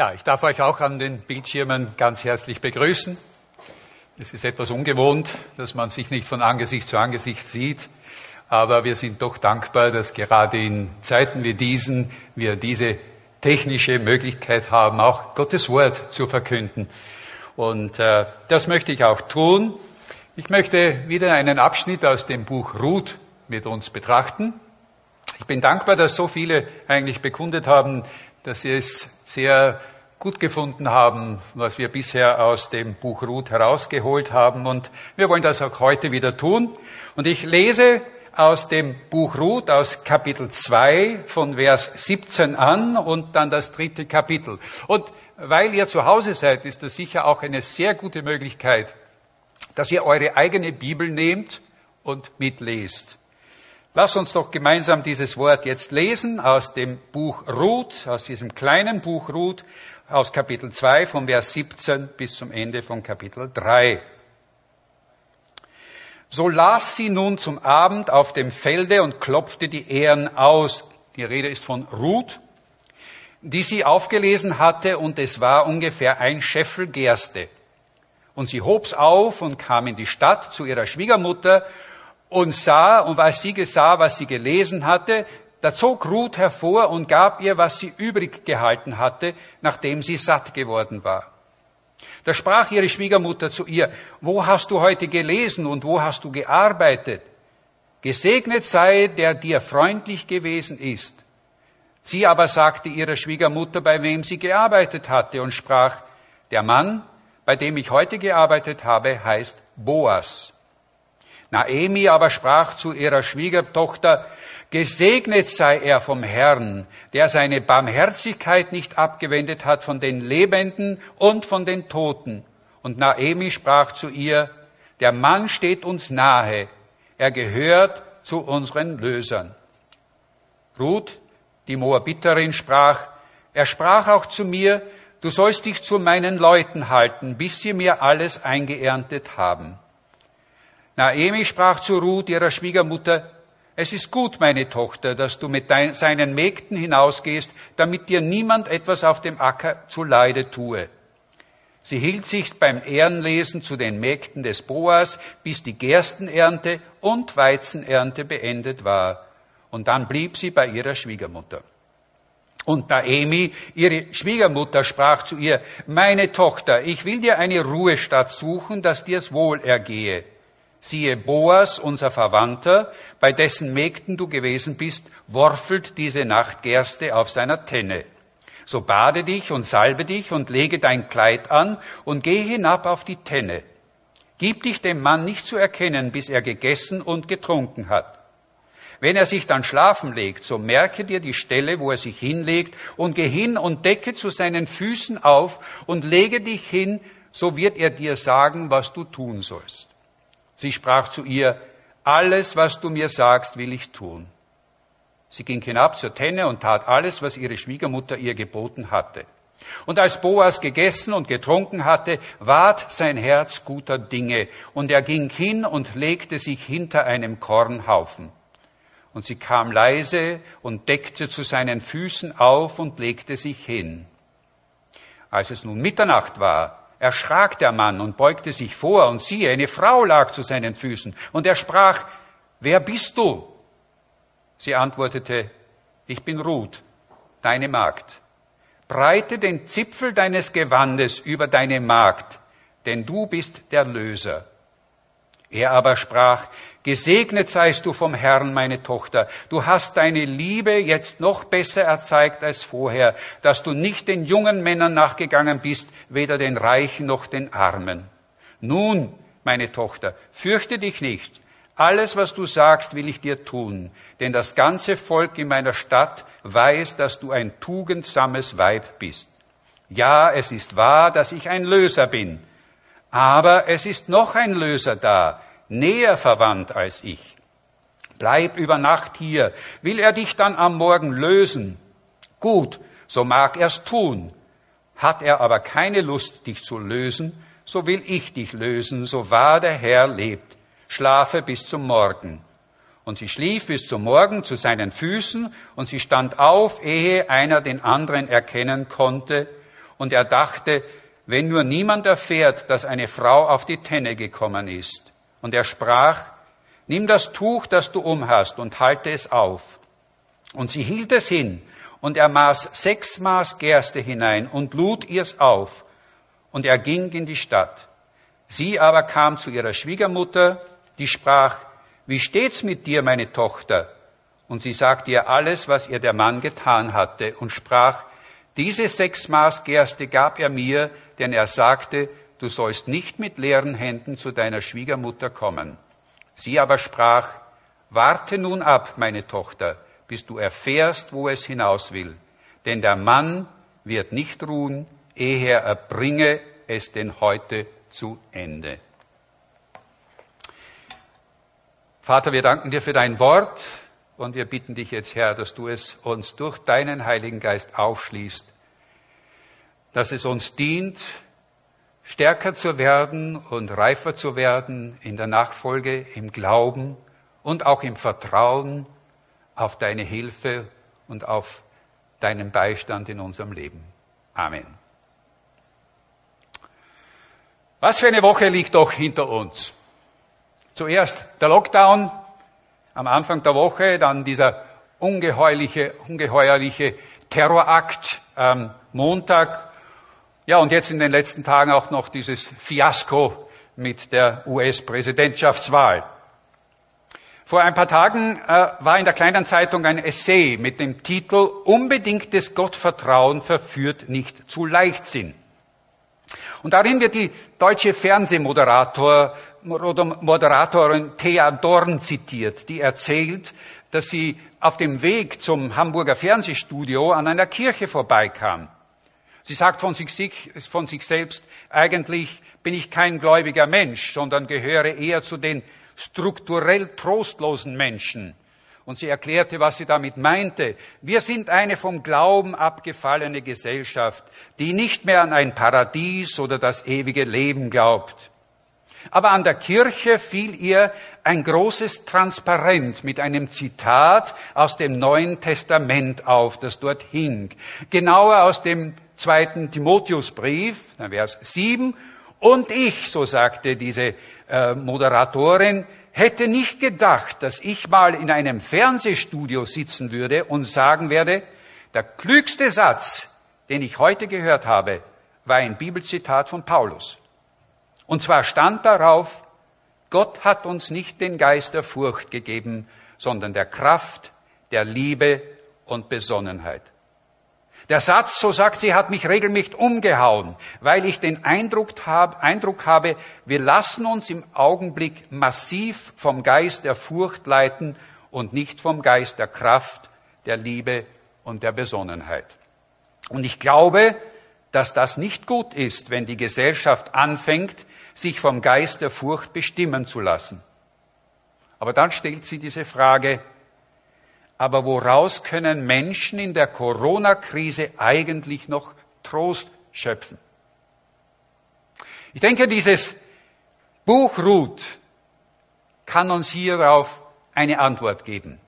Ja, ich darf euch auch an den Bildschirmen ganz herzlich begrüßen. Es ist etwas ungewohnt, dass man sich nicht von Angesicht zu Angesicht sieht, aber wir sind doch dankbar, dass gerade in Zeiten wie diesen wir diese technische Möglichkeit haben, auch Gottes Wort zu verkünden. Und äh, das möchte ich auch tun. Ich möchte wieder einen Abschnitt aus dem Buch Ruth mit uns betrachten. Ich bin dankbar, dass so viele eigentlich bekundet haben, dass sie es sehr gut gefunden haben, was wir bisher aus dem Buch Ruth herausgeholt haben. Und wir wollen das auch heute wieder tun. Und ich lese aus dem Buch Ruth, aus Kapitel 2 von Vers 17 an und dann das dritte Kapitel. Und weil ihr zu Hause seid, ist das sicher auch eine sehr gute Möglichkeit, dass ihr eure eigene Bibel nehmt und mitlest. Lass uns doch gemeinsam dieses Wort jetzt lesen aus dem Buch Ruth, aus diesem kleinen Buch Ruth, aus Kapitel 2 von Vers 17 bis zum Ende von Kapitel 3. So las sie nun zum Abend auf dem Felde und klopfte die Ähren aus. Die Rede ist von Ruth, die sie aufgelesen hatte, und es war ungefähr ein Scheffel Gerste. Und sie hob's auf und kam in die Stadt zu ihrer Schwiegermutter und sah, und als sie sah, was sie gelesen hatte, da zog Ruth hervor und gab ihr, was sie übrig gehalten hatte, nachdem sie satt geworden war. Da sprach ihre Schwiegermutter zu ihr, wo hast du heute gelesen und wo hast du gearbeitet? Gesegnet sei, der dir freundlich gewesen ist. Sie aber sagte ihrer Schwiegermutter, bei wem sie gearbeitet hatte, und sprach, der Mann, bei dem ich heute gearbeitet habe, heißt Boas. Naemi aber sprach zu ihrer Schwiegertochter, Gesegnet sei er vom Herrn, der seine Barmherzigkeit nicht abgewendet hat von den Lebenden und von den Toten. Und Naemi sprach zu ihr, der Mann steht uns nahe, er gehört zu unseren Lösern. Ruth, die Moabiterin, sprach, er sprach auch zu mir, du sollst dich zu meinen Leuten halten, bis sie mir alles eingeerntet haben. Naemi sprach zu Ruth, ihrer Schwiegermutter, es ist gut, meine Tochter, dass du mit dein, seinen Mägden hinausgehst, damit dir niemand etwas auf dem Acker zu Leide tue. Sie hielt sich beim Ehrenlesen zu den Mägden des Boas, bis die Gerstenernte und Weizenernte beendet war. Und dann blieb sie bei ihrer Schwiegermutter. Und Naemi, ihre Schwiegermutter, sprach zu ihr, meine Tochter, ich will dir eine Ruhestadt suchen, dass dir's wohl ergehe. Siehe, Boas, unser Verwandter, bei dessen Mägden du gewesen bist, worfelt diese Nacht Gerste auf seiner Tenne. So bade dich und salbe dich und lege dein Kleid an und geh hinab auf die Tenne. Gib dich dem Mann nicht zu erkennen, bis er gegessen und getrunken hat. Wenn er sich dann schlafen legt, so merke dir die Stelle, wo er sich hinlegt, und geh hin und decke zu seinen Füßen auf und lege dich hin, so wird er dir sagen, was du tun sollst. Sie sprach zu ihr, alles, was du mir sagst, will ich tun. Sie ging hinab zur Tenne und tat alles, was ihre Schwiegermutter ihr geboten hatte. Und als Boas gegessen und getrunken hatte, ward sein Herz guter Dinge, und er ging hin und legte sich hinter einem Kornhaufen. Und sie kam leise und deckte zu seinen Füßen auf und legte sich hin. Als es nun Mitternacht war, erschrak der Mann und beugte sich vor, und siehe, eine Frau lag zu seinen Füßen, und er sprach, Wer bist du? Sie antwortete, Ich bin Ruth, deine Magd. Breite den Zipfel deines Gewandes über deine Magd, denn du bist der Löser. Er aber sprach, Gesegnet seist du vom Herrn, meine Tochter. Du hast deine Liebe jetzt noch besser erzeigt als vorher, dass du nicht den jungen Männern nachgegangen bist, weder den Reichen noch den Armen. Nun, meine Tochter, fürchte dich nicht. Alles, was du sagst, will ich dir tun, denn das ganze Volk in meiner Stadt weiß, dass du ein tugendsames Weib bist. Ja, es ist wahr, dass ich ein Löser bin, aber es ist noch ein Löser da, näher verwandt als ich. Bleib über Nacht hier. Will er dich dann am Morgen lösen? Gut, so mag er's tun. Hat er aber keine Lust, dich zu lösen, so will ich dich lösen, so wahr der Herr lebt. Schlafe bis zum Morgen. Und sie schlief bis zum Morgen zu seinen Füßen, und sie stand auf, ehe einer den anderen erkennen konnte, und er dachte, wenn nur niemand erfährt, dass eine Frau auf die Tenne gekommen ist. Und er sprach, nimm das Tuch, das du umhast, und halte es auf. Und sie hielt es hin, und er maß sechs Maß Gerste hinein und lud ihr's auf. Und er ging in die Stadt. Sie aber kam zu ihrer Schwiegermutter, die sprach, wie steht's mit dir, meine Tochter? Und sie sagte ihr alles, was ihr der Mann getan hatte, und sprach, diese sechs Maß Gerste gab er mir, denn er sagte, du sollst nicht mit leeren Händen zu deiner Schwiegermutter kommen. Sie aber sprach, warte nun ab, meine Tochter, bis du erfährst, wo es hinaus will. Denn der Mann wird nicht ruhen, ehe er erbringe es denn heute zu Ende. Vater, wir danken dir für dein Wort und wir bitten dich jetzt, Herr, dass du es uns durch deinen Heiligen Geist aufschließt, dass es uns dient, stärker zu werden und reifer zu werden in der Nachfolge, im Glauben und auch im Vertrauen auf deine Hilfe und auf deinen Beistand in unserem Leben. Amen. Was für eine Woche liegt doch hinter uns. Zuerst der Lockdown am Anfang der Woche, dann dieser ungeheuerliche, ungeheuerliche Terrorakt am Montag. Ja, und jetzt in den letzten Tagen auch noch dieses Fiasko mit der US-Präsidentschaftswahl. Vor ein paar Tagen äh, war in der kleinen Zeitung ein Essay mit dem Titel Unbedingtes Gottvertrauen verführt nicht zu Leichtsinn. Und darin wird die deutsche Fernsehmoderator oder Moderatorin Thea Dorn zitiert, die erzählt, dass sie auf dem Weg zum Hamburger Fernsehstudio an einer Kirche vorbeikam. Sie sagt von sich, von sich selbst, eigentlich bin ich kein gläubiger Mensch, sondern gehöre eher zu den strukturell trostlosen Menschen. Und sie erklärte, was sie damit meinte. Wir sind eine vom Glauben abgefallene Gesellschaft, die nicht mehr an ein Paradies oder das ewige Leben glaubt. Aber an der Kirche fiel ihr ein großes Transparent mit einem Zitat aus dem Neuen Testament auf, das dort hing. Genauer aus dem zweiten Timotheusbrief, Vers 7. Und ich, so sagte diese äh, Moderatorin, hätte nicht gedacht, dass ich mal in einem Fernsehstudio sitzen würde und sagen werde, der klügste Satz, den ich heute gehört habe, war ein Bibelzitat von Paulus. Und zwar stand darauf, Gott hat uns nicht den Geist der Furcht gegeben, sondern der Kraft, der Liebe und Besonnenheit. Der Satz, so sagt sie, hat mich regelmäßig umgehauen, weil ich den Eindruck, hab, Eindruck habe, wir lassen uns im Augenblick massiv vom Geist der Furcht leiten und nicht vom Geist der Kraft, der Liebe und der Besonnenheit. Und ich glaube, dass das nicht gut ist, wenn die Gesellschaft anfängt, sich vom Geist der Furcht bestimmen zu lassen. Aber dann stellt sie diese Frage, aber woraus können Menschen in der Corona-Krise eigentlich noch Trost schöpfen? Ich denke, dieses Buch Ruth kann uns hierauf eine Antwort geben.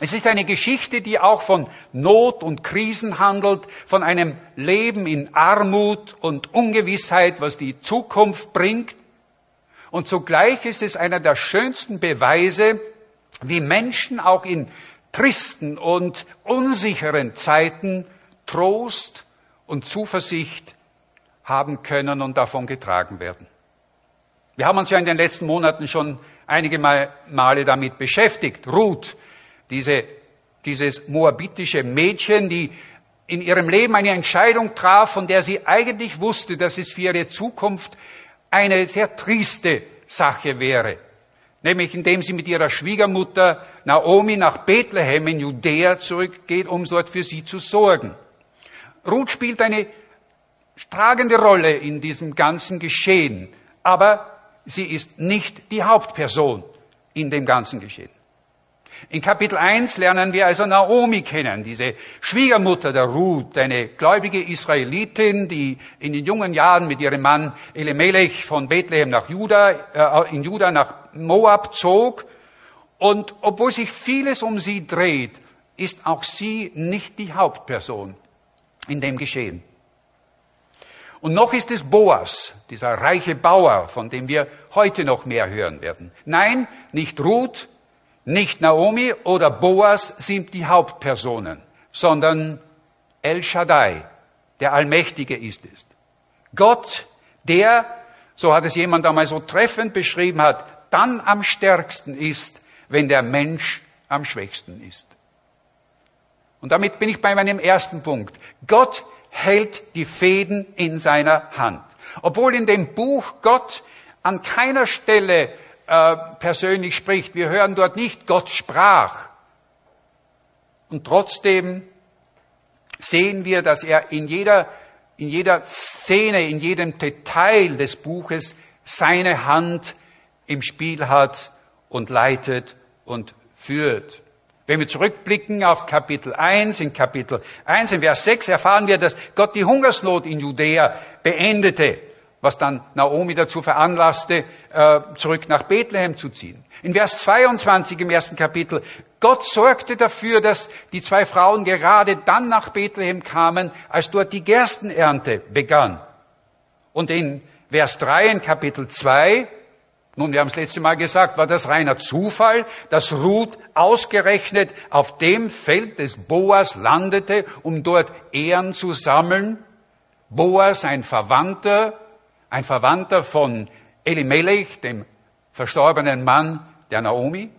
Es ist eine Geschichte, die auch von Not und Krisen handelt, von einem Leben in Armut und Ungewissheit, was die Zukunft bringt. Und zugleich ist es einer der schönsten Beweise, wie Menschen auch in tristen und unsicheren Zeiten Trost und Zuversicht haben können und davon getragen werden. Wir haben uns ja in den letzten Monaten schon einige Male damit beschäftigt. Ruth, diese, dieses moabitische Mädchen, die in ihrem Leben eine Entscheidung traf, von der sie eigentlich wusste, dass es für ihre Zukunft eine sehr triste Sache wäre nämlich indem sie mit ihrer Schwiegermutter Naomi nach Bethlehem in Judäa zurückgeht, um dort für sie zu sorgen. Ruth spielt eine tragende Rolle in diesem ganzen Geschehen, aber sie ist nicht die Hauptperson in dem ganzen Geschehen. In Kapitel 1 lernen wir also Naomi kennen, diese Schwiegermutter der Ruth, eine gläubige Israelitin, die in den jungen Jahren mit ihrem Mann Elimelech von Bethlehem nach Juda, äh, in Juda nach Moab zog. Und obwohl sich vieles um sie dreht, ist auch sie nicht die Hauptperson in dem Geschehen. Und noch ist es Boas, dieser reiche Bauer, von dem wir heute noch mehr hören werden. Nein, nicht Ruth, nicht Naomi oder Boas sind die Hauptpersonen, sondern El Shaddai, der Allmächtige ist es. Gott, der, so hat es jemand einmal so treffend beschrieben hat, dann am stärksten ist, wenn der Mensch am schwächsten ist. Und damit bin ich bei meinem ersten Punkt. Gott hält die Fäden in seiner Hand. Obwohl in dem Buch Gott an keiner Stelle äh, persönlich spricht. Wir hören dort nicht, Gott sprach. Und trotzdem sehen wir, dass er in jeder, in jeder Szene, in jedem Detail des Buches seine Hand im Spiel hat und leitet und führt. Wenn wir zurückblicken auf Kapitel 1, in Kapitel 1, in Vers 6 erfahren wir, dass Gott die Hungersnot in Judäa beendete, was dann Naomi dazu veranlasste, äh, zurück nach Bethlehem zu ziehen. In Vers 22 im ersten Kapitel, Gott sorgte dafür, dass die zwei Frauen gerade dann nach Bethlehem kamen, als dort die Gerstenernte begann. Und in Vers 3 in Kapitel 2 nun, wir haben es letzte Mal gesagt, war das reiner Zufall, dass Ruth ausgerechnet auf dem Feld des Boas landete, um dort Ehren zu sammeln? Boas, ein Verwandter, ein Verwandter von Elimelech, dem verstorbenen Mann der Naomi?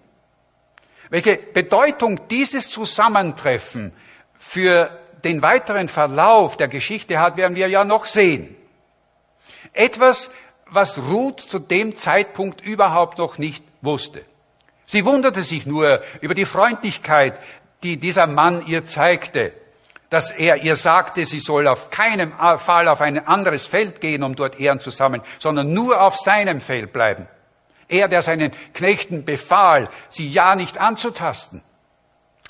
Welche Bedeutung dieses Zusammentreffen für den weiteren Verlauf der Geschichte hat, werden wir ja noch sehen. Etwas, was Ruth zu dem Zeitpunkt überhaupt noch nicht wusste. Sie wunderte sich nur über die Freundlichkeit, die dieser Mann ihr zeigte, dass er ihr sagte, sie soll auf keinen Fall auf ein anderes Feld gehen, um dort Ehren zu sammeln, sondern nur auf seinem Feld bleiben. Er, der seinen Knechten befahl, sie ja nicht anzutasten.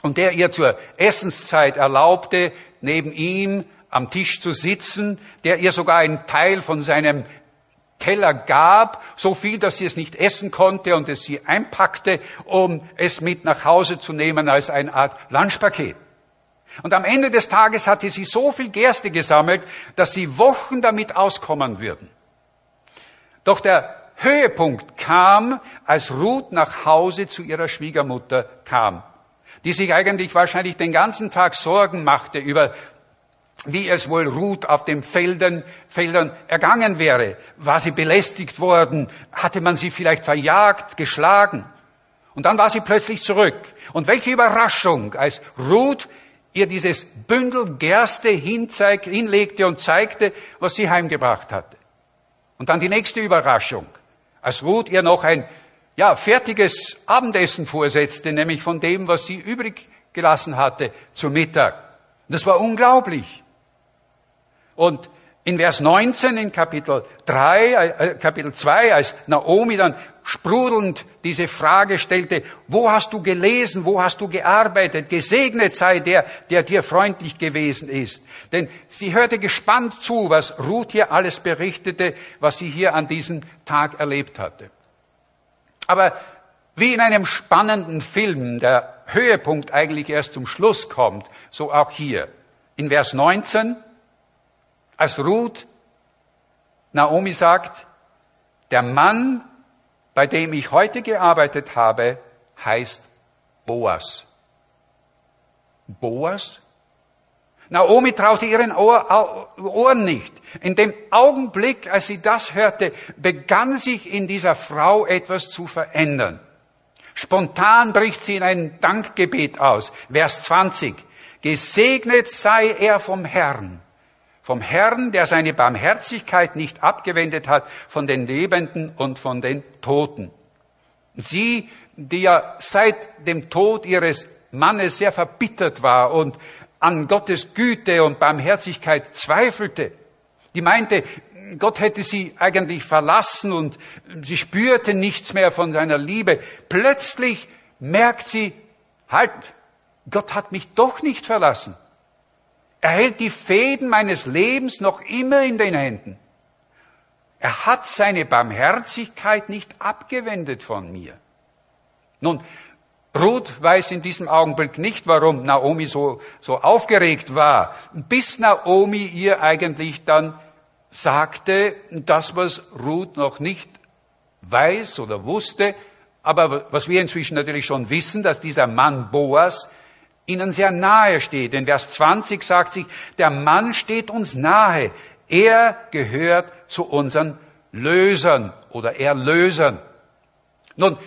Und der ihr zur Essenszeit erlaubte, neben ihm am Tisch zu sitzen, der ihr sogar einen Teil von seinem Teller gab, so viel, dass sie es nicht essen konnte und es sie einpackte, um es mit nach Hause zu nehmen als eine Art Lunchpaket. Und am Ende des Tages hatte sie so viel Gerste gesammelt, dass sie Wochen damit auskommen würden. Doch der Höhepunkt kam, als Ruth nach Hause zu ihrer Schwiegermutter kam, die sich eigentlich wahrscheinlich den ganzen Tag Sorgen machte über wie es wohl Ruth auf den Feldern, Feldern ergangen wäre. War sie belästigt worden? Hatte man sie vielleicht verjagt, geschlagen? Und dann war sie plötzlich zurück. Und welche Überraschung, als Ruth ihr dieses Bündel Gerste hinlegte und zeigte, was sie heimgebracht hatte. Und dann die nächste Überraschung, als Ruth ihr noch ein ja, fertiges Abendessen vorsetzte, nämlich von dem, was sie übrig gelassen hatte zu Mittag. Das war unglaublich. Und in Vers 19 in Kapitel 3, äh, Kapitel 2, als Naomi dann sprudelnd diese Frage stellte, wo hast du gelesen, wo hast du gearbeitet, gesegnet sei der, der dir freundlich gewesen ist. Denn sie hörte gespannt zu, was Ruth hier alles berichtete, was sie hier an diesem Tag erlebt hatte. Aber wie in einem spannenden Film der Höhepunkt eigentlich erst zum Schluss kommt, so auch hier. In Vers 19, als Ruth Naomi sagt, der Mann, bei dem ich heute gearbeitet habe, heißt Boas. Boas? Naomi traute ihren Ohr, Ohren nicht. In dem Augenblick, als sie das hörte, begann sich in dieser Frau etwas zu verändern. Spontan bricht sie in ein Dankgebet aus. Vers 20. Gesegnet sei er vom Herrn vom Herrn, der seine Barmherzigkeit nicht abgewendet hat von den Lebenden und von den Toten. Sie, die ja seit dem Tod ihres Mannes sehr verbittert war und an Gottes Güte und Barmherzigkeit zweifelte, die meinte, Gott hätte sie eigentlich verlassen und sie spürte nichts mehr von seiner Liebe. Plötzlich merkt sie, halt, Gott hat mich doch nicht verlassen. Er hält die Fäden meines Lebens noch immer in den Händen. Er hat seine Barmherzigkeit nicht abgewendet von mir. Nun, Ruth weiß in diesem Augenblick nicht, warum Naomi so, so aufgeregt war, bis Naomi ihr eigentlich dann sagte das, was Ruth noch nicht weiß oder wusste, aber was wir inzwischen natürlich schon wissen, dass dieser Mann Boas ihnen sehr nahe steht. In Vers 20 sagt sich, der Mann steht uns nahe. Er gehört zu unseren Lösern oder Erlösern. Nun,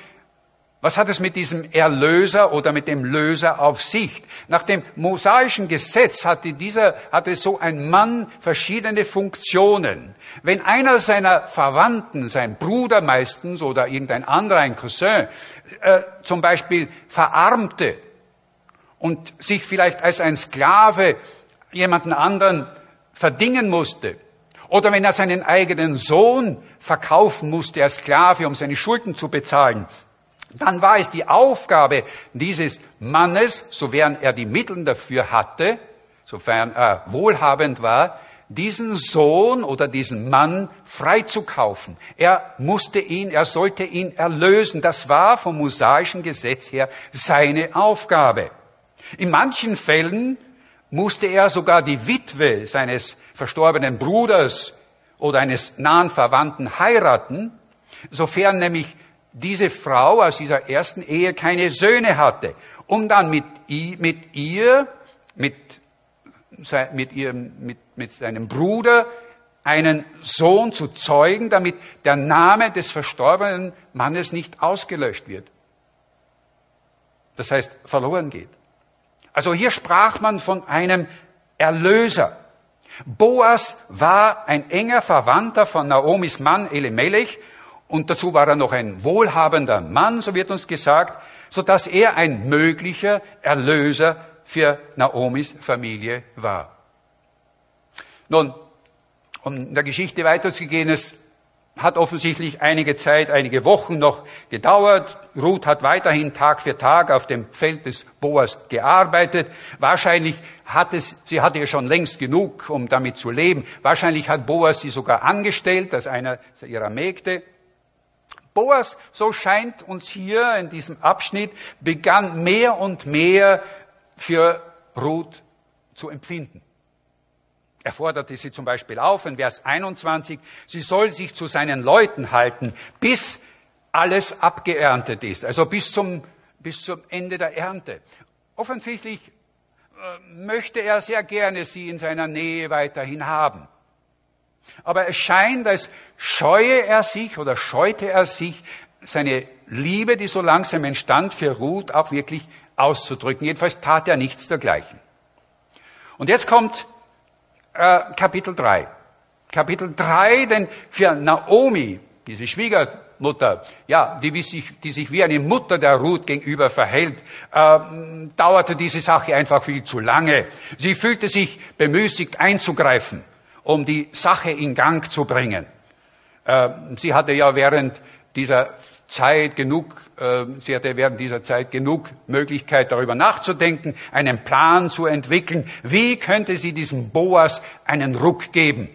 was hat es mit diesem Erlöser oder mit dem Löser auf sich? Nach dem mosaischen Gesetz hatte dieser, hatte so ein Mann verschiedene Funktionen. Wenn einer seiner Verwandten, sein Bruder meistens oder irgendein anderer, ein Cousin, äh, zum Beispiel verarmte und sich vielleicht als ein Sklave jemanden anderen verdingen musste, oder wenn er seinen eigenen Sohn verkaufen musste als Sklave, um seine Schulden zu bezahlen, dann war es die Aufgabe dieses Mannes, sofern er die Mittel dafür hatte, sofern er wohlhabend war, diesen Sohn oder diesen Mann freizukaufen. Er musste ihn, er sollte ihn erlösen. Das war vom mosaischen Gesetz her seine Aufgabe. In manchen Fällen musste er sogar die Witwe seines verstorbenen Bruders oder eines nahen Verwandten heiraten, sofern nämlich diese Frau aus dieser ersten Ehe keine Söhne hatte, um dann mit, mit ihr, mit, mit, ihrem, mit, mit seinem Bruder einen Sohn zu zeugen, damit der Name des verstorbenen Mannes nicht ausgelöscht wird. Das heißt, verloren geht. Also hier sprach man von einem Erlöser. Boas war ein enger Verwandter von Naomis Mann Elimelech und dazu war er noch ein wohlhabender Mann, so wird uns gesagt, so dass er ein möglicher Erlöser für Naomis Familie war. Nun, um in der Geschichte weiterzugehen, es hat offensichtlich einige Zeit, einige Wochen noch gedauert. Ruth hat weiterhin Tag für Tag auf dem Feld des Boas gearbeitet. Wahrscheinlich hat es, sie hatte ja schon längst genug, um damit zu leben. Wahrscheinlich hat Boas sie sogar angestellt als einer ihrer Mägde. Boas, so scheint uns hier in diesem Abschnitt, begann mehr und mehr für Ruth zu empfinden. Er forderte sie zum Beispiel auf in Vers 21, sie soll sich zu seinen Leuten halten, bis alles abgeerntet ist, also bis zum, bis zum Ende der Ernte. Offensichtlich äh, möchte er sehr gerne sie in seiner Nähe weiterhin haben. Aber es scheint, als scheue er sich oder scheute er sich, seine Liebe, die so langsam entstand, für Ruth auch wirklich auszudrücken. Jedenfalls tat er nichts dergleichen. Und jetzt kommt äh, Kapitel 3. Kapitel 3, denn für Naomi, diese Schwiegermutter, ja, die, sich, die sich wie eine Mutter der Ruth gegenüber verhält, äh, dauerte diese Sache einfach viel zu lange. Sie fühlte sich bemüßigt einzugreifen um die Sache in Gang zu bringen. Äh, sie hatte ja während dieser Zeit genug, äh, sie hatte während dieser Zeit genug Möglichkeit darüber nachzudenken, einen Plan zu entwickeln. Wie könnte sie diesem Boas einen Ruck geben?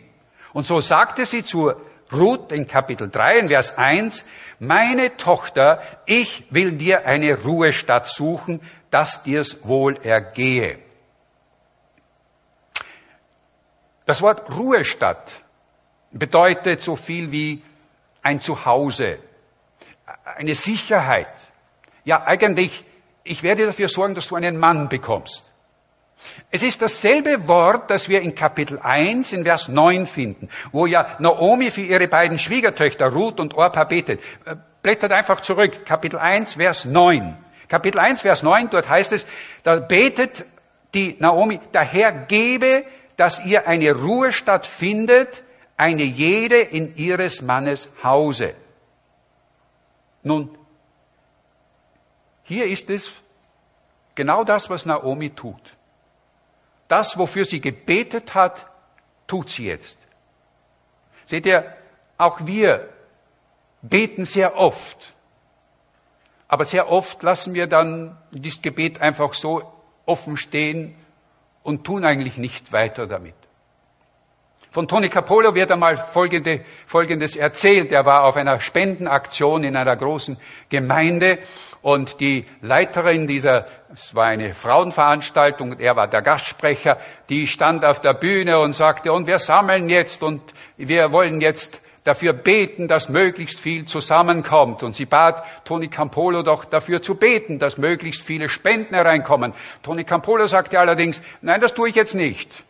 Und so sagte sie zu Ruth in Kapitel 3 in Vers 1, meine Tochter, ich will dir eine Ruhestadt suchen, dass dir's wohl ergehe. Das Wort Ruhestadt bedeutet so viel wie ein Zuhause, eine Sicherheit. Ja, eigentlich, ich werde dafür sorgen, dass du einen Mann bekommst. Es ist dasselbe Wort, das wir in Kapitel 1 in Vers 9 finden, wo ja Naomi für ihre beiden Schwiegertöchter Ruth und Orpa betet. Äh, blättert einfach zurück, Kapitel 1, Vers 9. Kapitel 1, Vers 9, dort heißt es, da betet die Naomi, der Herr gebe dass ihr eine Ruhestadt findet, eine jede in ihres Mannes Hause. Nun, hier ist es genau das, was Naomi tut. Das, wofür sie gebetet hat, tut sie jetzt. Seht ihr, auch wir beten sehr oft. Aber sehr oft lassen wir dann dieses Gebet einfach so offen stehen und tun eigentlich nicht weiter damit. Von Tony Capolo wird einmal folgende, Folgendes erzählt. Er war auf einer Spendenaktion in einer großen Gemeinde und die Leiterin dieser, es war eine Frauenveranstaltung, er war der Gastsprecher, die stand auf der Bühne und sagte, und wir sammeln jetzt und wir wollen jetzt dafür beten, dass möglichst viel zusammenkommt. Und sie bat Toni Campolo doch dafür zu beten, dass möglichst viele Spenden hereinkommen. Toni Campolo sagte allerdings, nein, das tue ich jetzt nicht.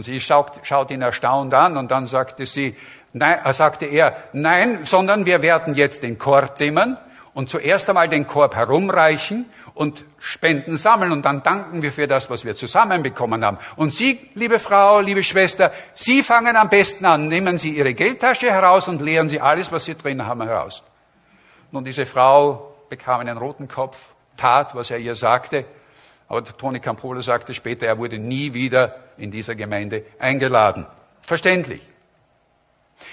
Und sie schaut, schaut ihn erstaunt an und dann sagte sie, nein, äh, sagte er, nein, sondern wir werden jetzt den Korb nehmen und zuerst einmal den Korb herumreichen und Spenden sammeln und dann danken wir für das, was wir zusammenbekommen haben. Und Sie, liebe Frau, liebe Schwester, Sie fangen am besten an, nehmen Sie Ihre Geldtasche heraus und leeren Sie alles, was Sie drin haben, heraus. Nun, diese Frau bekam einen roten Kopf, tat, was er ihr sagte aber Toni Campolo sagte später, er wurde nie wieder in dieser Gemeinde eingeladen. Verständlich.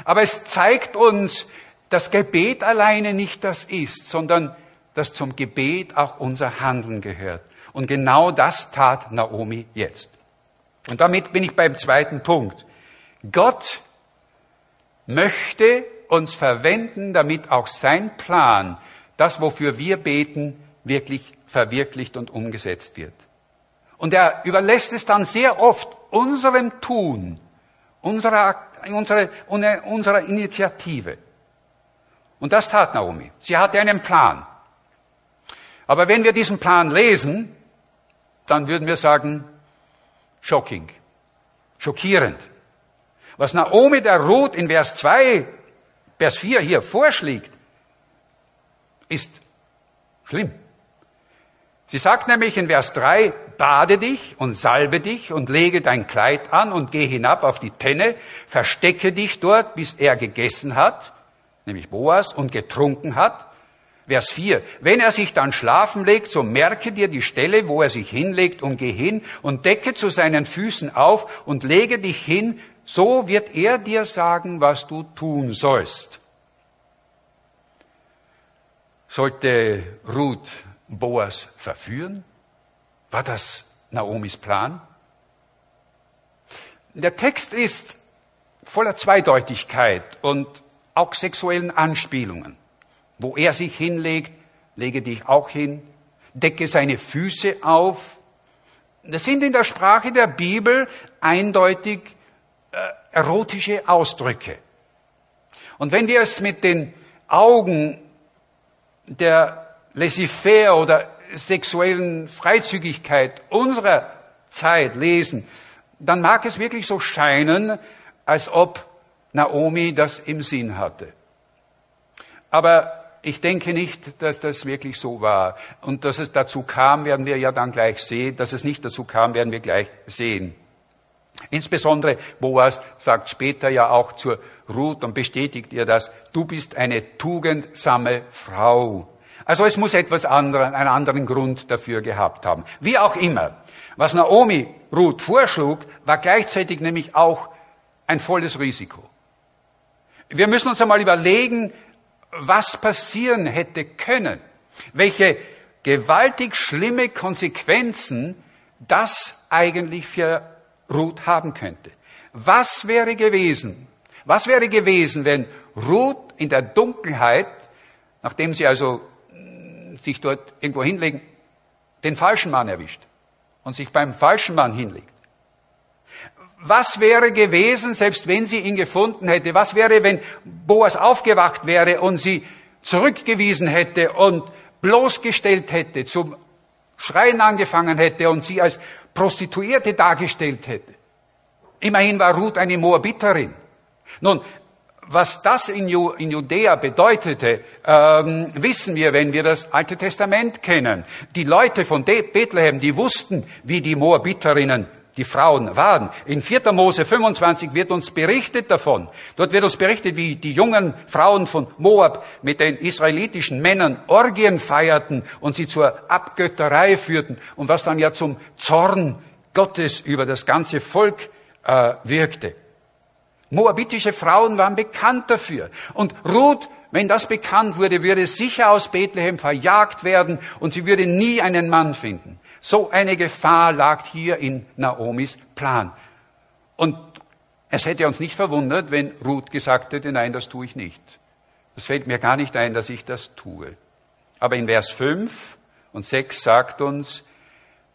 Aber es zeigt uns, dass Gebet alleine nicht das ist, sondern dass zum Gebet auch unser Handeln gehört. Und genau das tat Naomi jetzt. Und damit bin ich beim zweiten Punkt. Gott möchte uns verwenden, damit auch sein Plan, das, wofür wir beten, wirklich verwirklicht und umgesetzt wird. Und er überlässt es dann sehr oft unserem Tun, unserer, unserer, unserer Initiative. Und das tat Naomi. Sie hatte einen Plan. Aber wenn wir diesen Plan lesen, dann würden wir sagen, shocking, schockierend. Was Naomi der Ruth in Vers 2, Vers 4 hier vorschlägt, ist schlimm. Sie sagt nämlich in Vers 3, bade dich und salbe dich und lege dein Kleid an und geh hinab auf die Tenne, verstecke dich dort, bis er gegessen hat, nämlich Boas, und getrunken hat. Vers 4, wenn er sich dann schlafen legt, so merke dir die Stelle, wo er sich hinlegt und geh hin und decke zu seinen Füßen auf und lege dich hin, so wird er dir sagen, was du tun sollst. Sollte Ruth Boas verführen? War das Naomis Plan? Der Text ist voller Zweideutigkeit und auch sexuellen Anspielungen. Wo er sich hinlegt, lege dich auch hin, decke seine Füße auf. Das sind in der Sprache der Bibel eindeutig äh, erotische Ausdrücke. Und wenn wir es mit den Augen der laissez-faire oder sexuellen Freizügigkeit unserer Zeit lesen, dann mag es wirklich so scheinen, als ob Naomi das im Sinn hatte. Aber ich denke nicht, dass das wirklich so war. Und dass es dazu kam, werden wir ja dann gleich sehen. Dass es nicht dazu kam, werden wir gleich sehen. Insbesondere Boas sagt später ja auch zur Ruth und bestätigt ihr das, du bist eine tugendsame Frau. Also es muss etwas anderen, einen anderen Grund dafür gehabt haben. Wie auch immer. Was Naomi Ruth vorschlug, war gleichzeitig nämlich auch ein volles Risiko. Wir müssen uns einmal überlegen, was passieren hätte können, welche gewaltig schlimme Konsequenzen das eigentlich für Ruth haben könnte. Was wäre gewesen? Was wäre gewesen, wenn Ruth in der Dunkelheit, nachdem sie also sich dort irgendwo hinlegen, den falschen Mann erwischt und sich beim falschen Mann hinlegt. Was wäre gewesen, selbst wenn sie ihn gefunden hätte? Was wäre, wenn Boas aufgewacht wäre und sie zurückgewiesen hätte und bloßgestellt hätte, zum Schreien angefangen hätte und sie als Prostituierte dargestellt hätte? Immerhin war Ruth eine Moabiterin. Nun, was das in, Judäa bedeutete, ähm, wissen wir, wenn wir das Alte Testament kennen. Die Leute von Bethlehem, die wussten, wie die Moabiterinnen, die Frauen waren. In 4. Mose 25 wird uns berichtet davon. Dort wird uns berichtet, wie die jungen Frauen von Moab mit den israelitischen Männern Orgien feierten und sie zur Abgötterei führten und was dann ja zum Zorn Gottes über das ganze Volk äh, wirkte. Moabitische Frauen waren bekannt dafür. Und Ruth, wenn das bekannt wurde, würde sicher aus Bethlehem verjagt werden und sie würde nie einen Mann finden. So eine Gefahr lag hier in Naomis Plan. Und Es hätte uns nicht verwundert, wenn Ruth gesagt hätte, nein, das tue ich nicht. Es fällt mir gar nicht ein, dass ich das tue. Aber in Vers 5 und 6 sagt uns,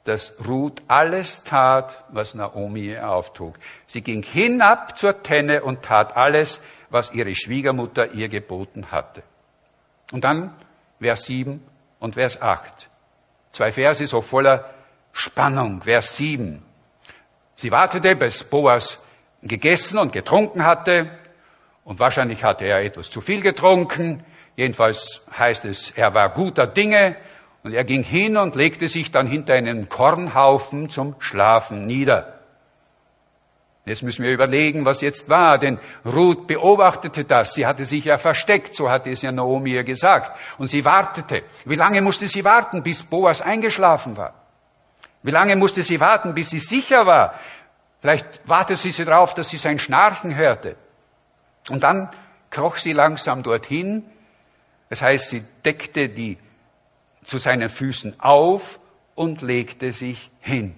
dass Ruth alles tat, was Naomi ihr auftrug. Sie ging hinab zur Tenne und tat alles, was ihre Schwiegermutter ihr geboten hatte. Und dann Vers 7 und Vers 8. Zwei Verse so voller Spannung. Vers 7. Sie wartete, bis Boas gegessen und getrunken hatte. Und wahrscheinlich hatte er etwas zu viel getrunken. Jedenfalls heißt es, er war guter Dinge. Und er ging hin und legte sich dann hinter einen Kornhaufen zum Schlafen nieder. Jetzt müssen wir überlegen, was jetzt war, denn Ruth beobachtete das. Sie hatte sich ja versteckt, so hatte es ja Naomi ihr gesagt. Und sie wartete. Wie lange musste sie warten, bis Boas eingeschlafen war? Wie lange musste sie warten, bis sie sicher war? Vielleicht wartete sie darauf, dass sie sein Schnarchen hörte. Und dann kroch sie langsam dorthin. Das heißt, sie deckte die zu seinen Füßen auf und legte sich hin.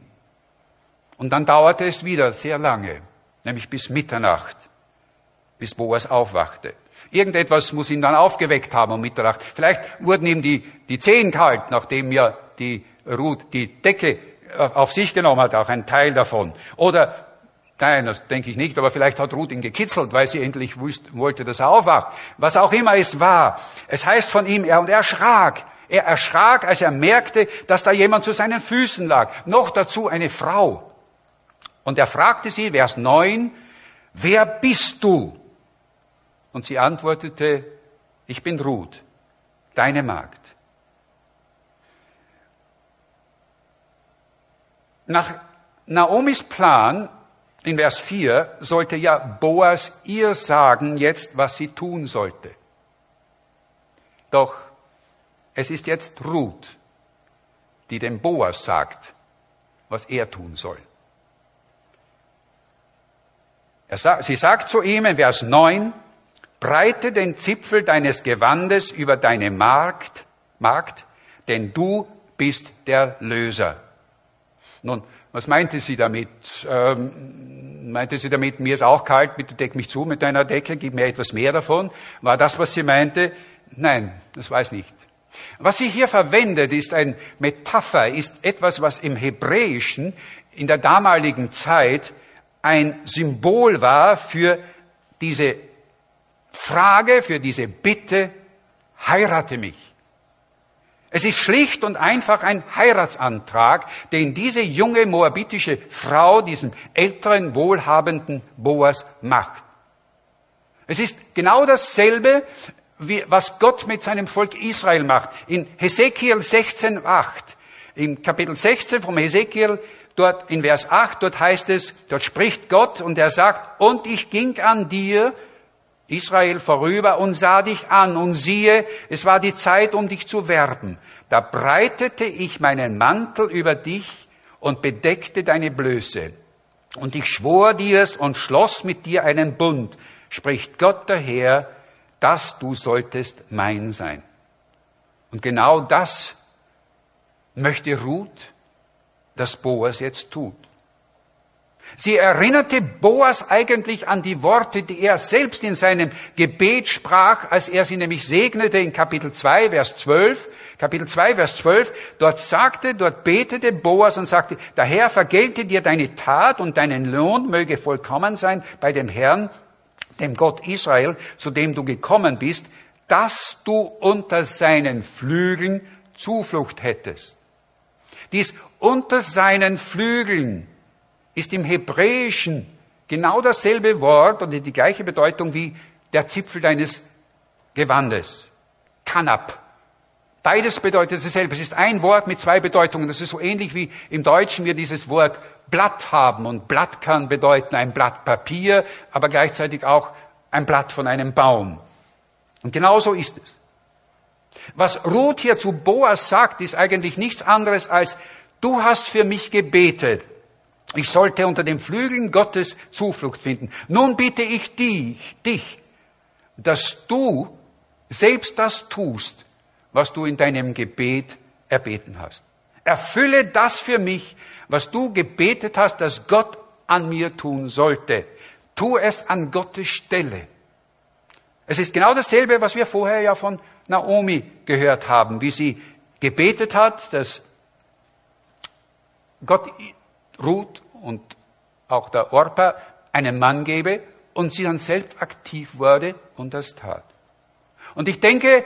Und dann dauerte es wieder sehr lange, nämlich bis Mitternacht, bis Boas aufwachte. Irgendetwas muss ihn dann aufgeweckt haben um Mitternacht. Vielleicht wurden ihm die, die Zehen kalt, nachdem ja die Ruth die Decke auf sich genommen hat, auch ein Teil davon. Oder, nein, das denke ich nicht, aber vielleicht hat Ruth ihn gekitzelt, weil sie endlich wusste, wollte, dass er aufwacht. Was auch immer es war. Es heißt von ihm, er und er erschrak. Er erschrak, als er merkte, dass da jemand zu seinen Füßen lag. Noch dazu eine Frau. Und er fragte sie, Vers 9, wer bist du? Und sie antwortete, ich bin Ruth, deine Magd. Nach Naomis Plan in Vers 4 sollte ja Boas ihr sagen jetzt, was sie tun sollte. Doch es ist jetzt Ruth, die dem Boas sagt, was er tun soll. Sagt, sie sagt zu ihm in Vers 9, breite den Zipfel deines Gewandes über deine Markt, Markt, denn du bist der Löser. Nun, was meinte sie damit? Ähm, meinte sie damit, mir ist auch kalt, bitte deck mich zu mit deiner Decke, gib mir etwas mehr davon? War das, was sie meinte? Nein, das weiß nicht. Was sie hier verwendet, ist ein Metapher, ist etwas, was im Hebräischen in der damaligen Zeit ein Symbol war für diese Frage, für diese Bitte, heirate mich. Es ist schlicht und einfach ein Heiratsantrag, den diese junge moabitische Frau diesem älteren, wohlhabenden Boas macht. Es ist genau dasselbe, wie, was Gott mit seinem Volk Israel macht. In Hesekiel 16,8, im Kapitel 16 vom Hesekiel dort in Vers 8, dort heißt es, dort spricht Gott und er sagt, und ich ging an dir, Israel, vorüber und sah dich an und siehe, es war die Zeit, um dich zu werben. Da breitete ich meinen Mantel über dich und bedeckte deine Blöße. Und ich schwor dir's und schloss mit dir einen Bund, spricht Gott daher, dass du solltest mein sein. Und genau das möchte Ruth das Boas jetzt tut. Sie erinnerte Boas eigentlich an die Worte, die er selbst in seinem Gebet sprach, als er sie nämlich segnete in Kapitel 2, Vers 12. Kapitel 2, Vers 12. Dort sagte, dort betete Boas und sagte, der Herr vergelte dir deine Tat und deinen Lohn möge vollkommen sein bei dem Herrn, dem Gott Israel, zu dem du gekommen bist, dass du unter seinen Flügeln Zuflucht hättest. Dies unter seinen Flügeln ist im Hebräischen genau dasselbe Wort und die gleiche Bedeutung wie der Zipfel deines Gewandes. Kanab. Beides bedeutet dasselbe. Es ist ein Wort mit zwei Bedeutungen. Das ist so ähnlich wie im Deutschen wir dieses Wort Blatt haben. Und Blatt kann bedeuten ein Blatt Papier, aber gleichzeitig auch ein Blatt von einem Baum. Und genau so ist es. Was Ruth hier zu Boas sagt, ist eigentlich nichts anderes als, du hast für mich gebetet. Ich sollte unter den Flügeln Gottes Zuflucht finden. Nun bitte ich dich, dich, dass du selbst das tust, was du in deinem Gebet erbeten hast. Erfülle das für mich, was du gebetet hast, dass Gott an mir tun sollte. Tu es an Gottes Stelle. Es ist genau dasselbe, was wir vorher ja von Naomi gehört haben, wie sie gebetet hat, dass Gott Ruth und auch der Orpa einen Mann gebe und sie dann selbst aktiv wurde und das tat. Und ich denke,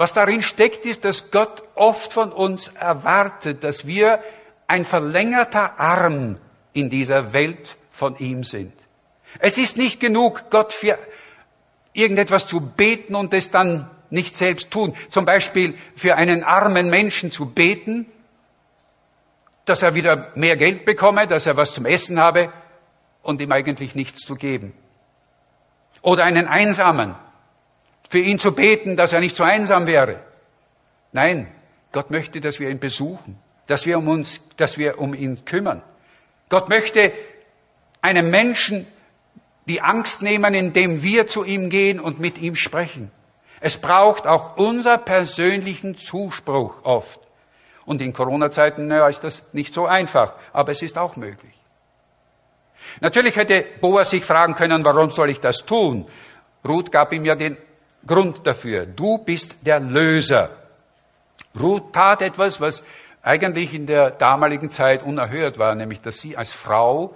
was darin steckt, ist, dass Gott oft von uns erwartet, dass wir ein verlängerter Arm in dieser Welt von ihm sind. Es ist nicht genug, Gott für irgendetwas zu beten und es dann nicht selbst tun. Zum Beispiel für einen armen Menschen zu beten, dass er wieder mehr Geld bekomme, dass er was zum Essen habe und ihm eigentlich nichts zu geben. Oder einen Einsamen, für ihn zu beten, dass er nicht so einsam wäre. Nein, Gott möchte, dass wir ihn besuchen, dass wir um uns, dass wir um ihn kümmern. Gott möchte einem Menschen die Angst nehmen, indem wir zu ihm gehen und mit ihm sprechen. Es braucht auch unser persönlichen Zuspruch oft. Und in Corona-Zeiten naja, ist das nicht so einfach, aber es ist auch möglich. Natürlich hätte Boas sich fragen können, warum soll ich das tun? Ruth gab ihm ja den Grund dafür. Du bist der Löser. Ruth tat etwas, was eigentlich in der damaligen Zeit unerhört war, nämlich dass sie als Frau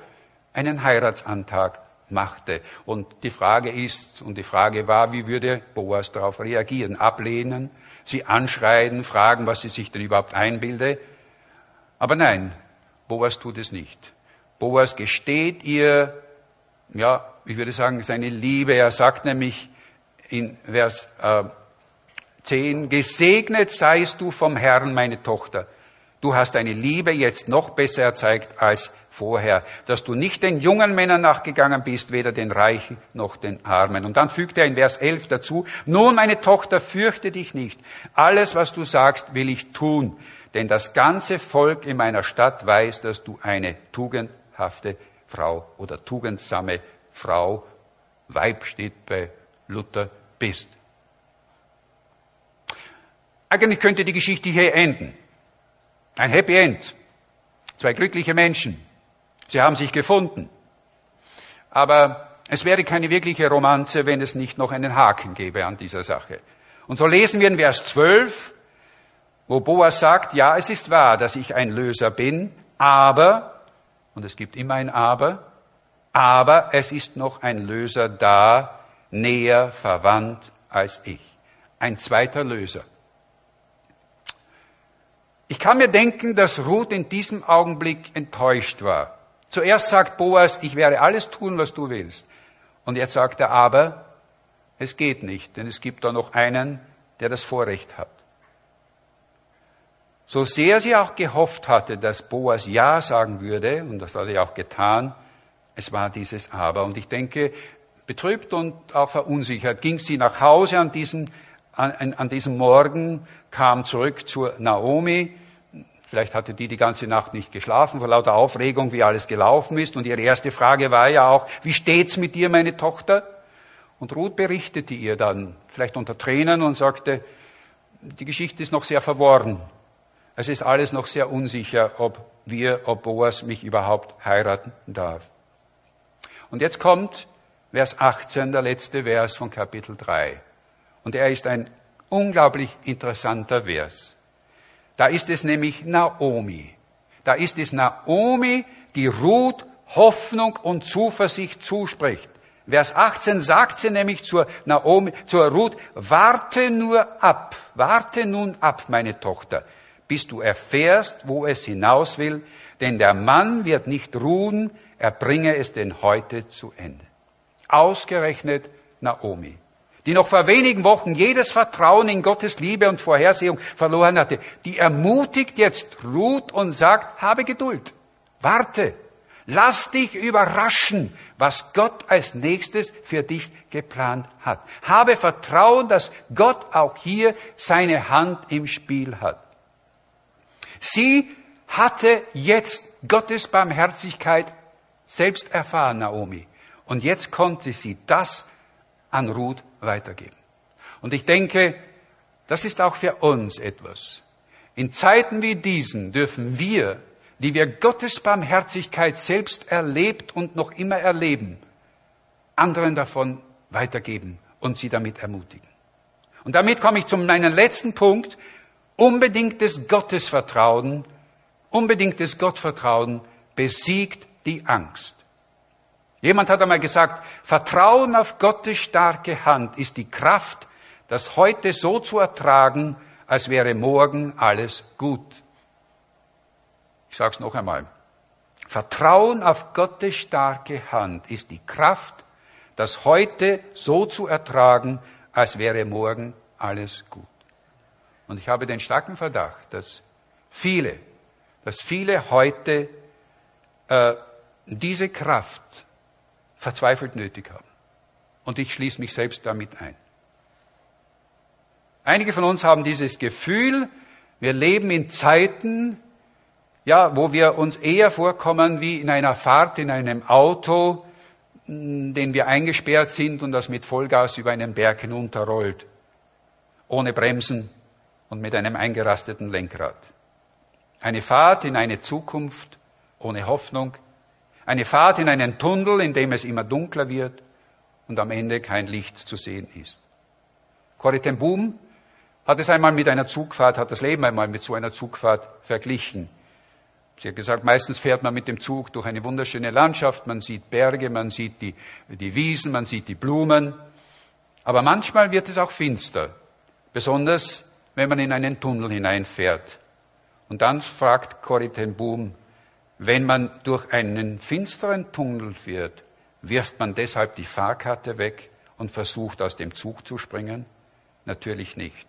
einen Heiratsantrag machte. Und die Frage ist, und die Frage war, wie würde Boas darauf reagieren? Ablehnen, sie anschreien, fragen, was sie sich denn überhaupt einbilde? Aber nein, Boas tut es nicht. Boas gesteht ihr, ja, ich würde sagen, seine Liebe. Er sagt nämlich in Vers äh, 10, gesegnet seist du vom Herrn, meine Tochter. Du hast deine Liebe jetzt noch besser erzeigt als vorher, dass du nicht den jungen Männern nachgegangen bist, weder den Reichen noch den Armen. Und dann fügt er in Vers 11 dazu, nun meine Tochter, fürchte dich nicht. Alles, was du sagst, will ich tun. Denn das ganze Volk in meiner Stadt weiß, dass du eine tugendhafte Frau oder tugendsame Frau, Weib steht bei Luther, bist. Eigentlich könnte die Geschichte hier enden. Ein Happy End. Zwei glückliche Menschen. Sie haben sich gefunden. Aber es wäre keine wirkliche Romanze, wenn es nicht noch einen Haken gäbe an dieser Sache. Und so lesen wir in Vers 12, wo Boas sagt, ja, es ist wahr, dass ich ein Löser bin, aber, und es gibt immer ein Aber, aber es ist noch ein Löser da, näher verwandt als ich. Ein zweiter Löser. Ich kann mir denken, dass Ruth in diesem Augenblick enttäuscht war. Zuerst sagt Boas, ich werde alles tun, was du willst. Und jetzt sagt er, aber es geht nicht, denn es gibt da noch einen, der das Vorrecht hat. So sehr sie auch gehofft hatte, dass Boas Ja sagen würde, und das hat er auch getan, es war dieses Aber. Und ich denke, betrübt und auch verunsichert ging sie nach Hause an diesem, an, an diesem Morgen, kam zurück zur Naomi, Vielleicht hatte die die ganze Nacht nicht geschlafen vor lauter Aufregung, wie alles gelaufen ist. Und ihre erste Frage war ja auch, wie steht's mit dir, meine Tochter? Und Ruth berichtete ihr dann, vielleicht unter Tränen, und sagte, die Geschichte ist noch sehr verworren. Es ist alles noch sehr unsicher, ob wir, ob Boas mich überhaupt heiraten darf. Und jetzt kommt Vers 18, der letzte Vers von Kapitel 3. Und er ist ein unglaublich interessanter Vers. Da ist es nämlich Naomi. Da ist es Naomi, die Ruth Hoffnung und Zuversicht zuspricht. Vers 18 sagt sie nämlich zur Naomi, zur Ruth, warte nur ab, warte nun ab, meine Tochter, bis du erfährst, wo es hinaus will, denn der Mann wird nicht ruhen, er bringe es denn heute zu Ende. Ausgerechnet Naomi die noch vor wenigen Wochen jedes Vertrauen in Gottes Liebe und Vorhersehung verloren hatte, die ermutigt jetzt Ruth und sagt, habe Geduld, warte, lass dich überraschen, was Gott als nächstes für dich geplant hat. Habe Vertrauen, dass Gott auch hier seine Hand im Spiel hat. Sie hatte jetzt Gottes Barmherzigkeit selbst erfahren, Naomi. Und jetzt konnte sie das an Ruth weitergeben. Und ich denke, das ist auch für uns etwas. In Zeiten wie diesen dürfen wir, die wir Gottes Barmherzigkeit selbst erlebt und noch immer erleben, anderen davon weitergeben und sie damit ermutigen. Und damit komme ich zu meinem letzten Punkt. Unbedingtes Gottesvertrauen, unbedingtes Gottvertrauen besiegt die Angst. Jemand hat einmal gesagt, Vertrauen auf Gottes starke Hand ist die Kraft, das heute so zu ertragen, als wäre morgen alles gut. Ich sage es noch einmal. Vertrauen auf Gottes starke Hand ist die Kraft, das heute so zu ertragen, als wäre morgen alles gut. Und ich habe den starken Verdacht, dass viele, dass viele heute äh, diese Kraft verzweifelt nötig haben. Und ich schließe mich selbst damit ein. Einige von uns haben dieses Gefühl, wir leben in Zeiten, ja, wo wir uns eher vorkommen wie in einer Fahrt in einem Auto, den wir eingesperrt sind und das mit Vollgas über einen Berg hinunterrollt, ohne Bremsen und mit einem eingerasteten Lenkrad. Eine Fahrt in eine Zukunft ohne Hoffnung, eine Fahrt in einen Tunnel, in dem es immer dunkler wird und am Ende kein Licht zu sehen ist. Corrie Boom hat es einmal mit einer Zugfahrt, hat das Leben einmal mit so einer Zugfahrt verglichen. Sie hat gesagt, meistens fährt man mit dem Zug durch eine wunderschöne Landschaft, man sieht Berge, man sieht die, die Wiesen, man sieht die Blumen, aber manchmal wird es auch finster, besonders wenn man in einen Tunnel hineinfährt. Und dann fragt Corrie Boom, wenn man durch einen finsteren Tunnel fährt, wirft man deshalb die Fahrkarte weg und versucht aus dem Zug zu springen? Natürlich nicht.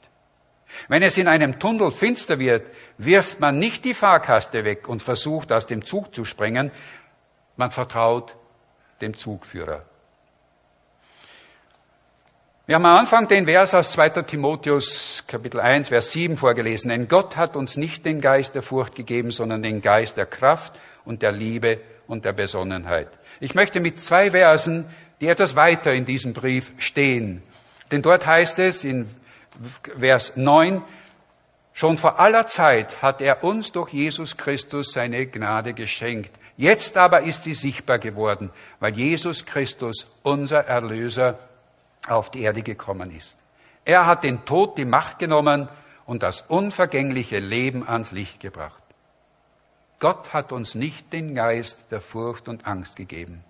Wenn es in einem Tunnel finster wird, wirft man nicht die Fahrkaste weg und versucht aus dem Zug zu springen, man vertraut dem Zugführer. Wir haben am Anfang den Vers aus 2. Timotheus Kapitel 1, Vers 7 vorgelesen. Denn Gott hat uns nicht den Geist der Furcht gegeben, sondern den Geist der Kraft und der Liebe und der Besonnenheit. Ich möchte mit zwei Versen, die etwas weiter in diesem Brief stehen. Denn dort heißt es in Vers 9, schon vor aller Zeit hat er uns durch Jesus Christus seine Gnade geschenkt. Jetzt aber ist sie sichtbar geworden, weil Jesus Christus, unser Erlöser, auf die Erde gekommen ist. Er hat den Tod die Macht genommen und das unvergängliche Leben ans Licht gebracht. Gott hat uns nicht den Geist der Furcht und Angst gegeben.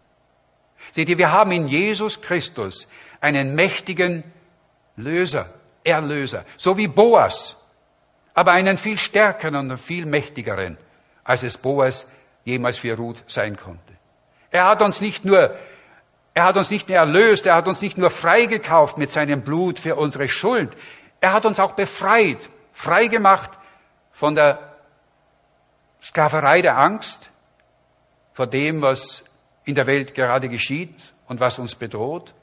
Seht ihr, wir haben in Jesus Christus einen mächtigen Löser, Erlöser, so wie Boas, aber einen viel stärkeren und viel mächtigeren, als es Boas jemals für Ruth sein konnte. Er hat uns nicht nur, er hat uns nicht nur erlöst, er hat uns nicht nur freigekauft mit seinem Blut für unsere Schuld, er hat uns auch befreit, freigemacht von der Sklaverei der Angst, vor dem, was in der Welt gerade geschieht und was uns bedroht.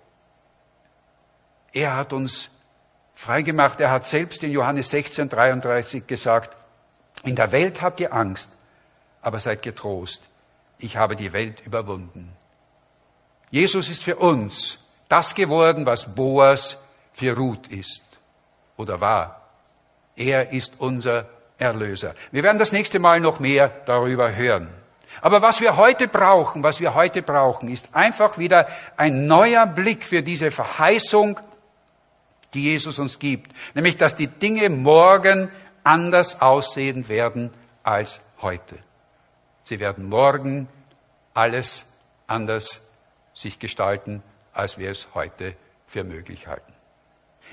Er hat uns freigemacht. Er hat selbst in Johannes 16, 33 gesagt, in der Welt habt ihr Angst, aber seid getrost. Ich habe die Welt überwunden. Jesus ist für uns das geworden, was Boas für Ruth ist oder war. Er ist unser Erlöser. Wir werden das nächste Mal noch mehr darüber hören. Aber was wir heute brauchen, was wir heute brauchen, ist einfach wieder ein neuer Blick für diese Verheißung die Jesus uns gibt, nämlich dass die Dinge morgen anders aussehen werden als heute. Sie werden morgen alles anders sich gestalten, als wir es heute für möglich halten.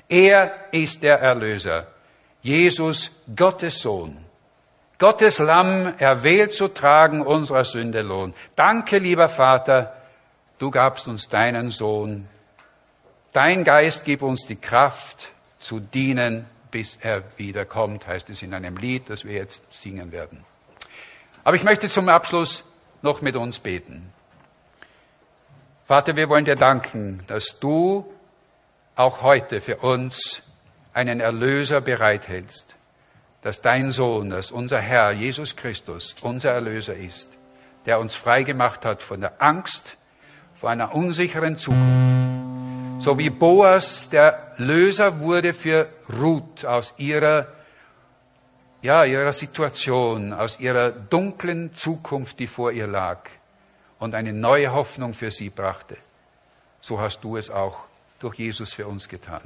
Er ist der Erlöser, Jesus, Gottes Sohn, Gottes Lamm, erwählt zu tragen unserer Sünde Lohn. Danke, lieber Vater, du gabst uns deinen Sohn, Dein Geist gib uns die Kraft zu dienen, bis er wiederkommt, heißt es in einem Lied, das wir jetzt singen werden. Aber ich möchte zum Abschluss noch mit uns beten. Vater, wir wollen dir danken, dass du auch heute für uns einen Erlöser bereithältst, dass dein Sohn, dass unser Herr Jesus Christus unser Erlöser ist, der uns freigemacht hat von der Angst, vor einer unsicheren Zukunft. So wie Boas der Löser wurde für Ruth aus ihrer, ja, ihrer Situation, aus ihrer dunklen Zukunft, die vor ihr lag und eine neue Hoffnung für sie brachte. so hast du es auch durch Jesus für uns getan.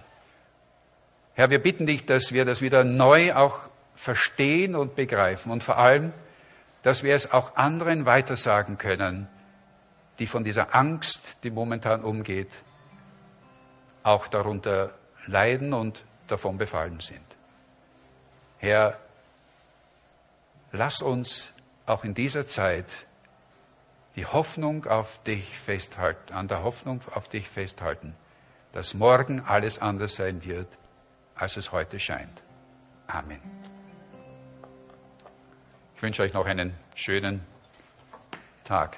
Herr, wir bitten dich, dass wir das wieder neu auch verstehen und begreifen und vor allem, dass wir es auch anderen weitersagen können, die von dieser Angst, die momentan umgeht, auch darunter leiden und davon befallen sind. Herr, lass uns auch in dieser Zeit die Hoffnung auf dich festhalten, an der Hoffnung auf dich festhalten, dass morgen alles anders sein wird, als es heute scheint. Amen. Ich wünsche euch noch einen schönen Tag.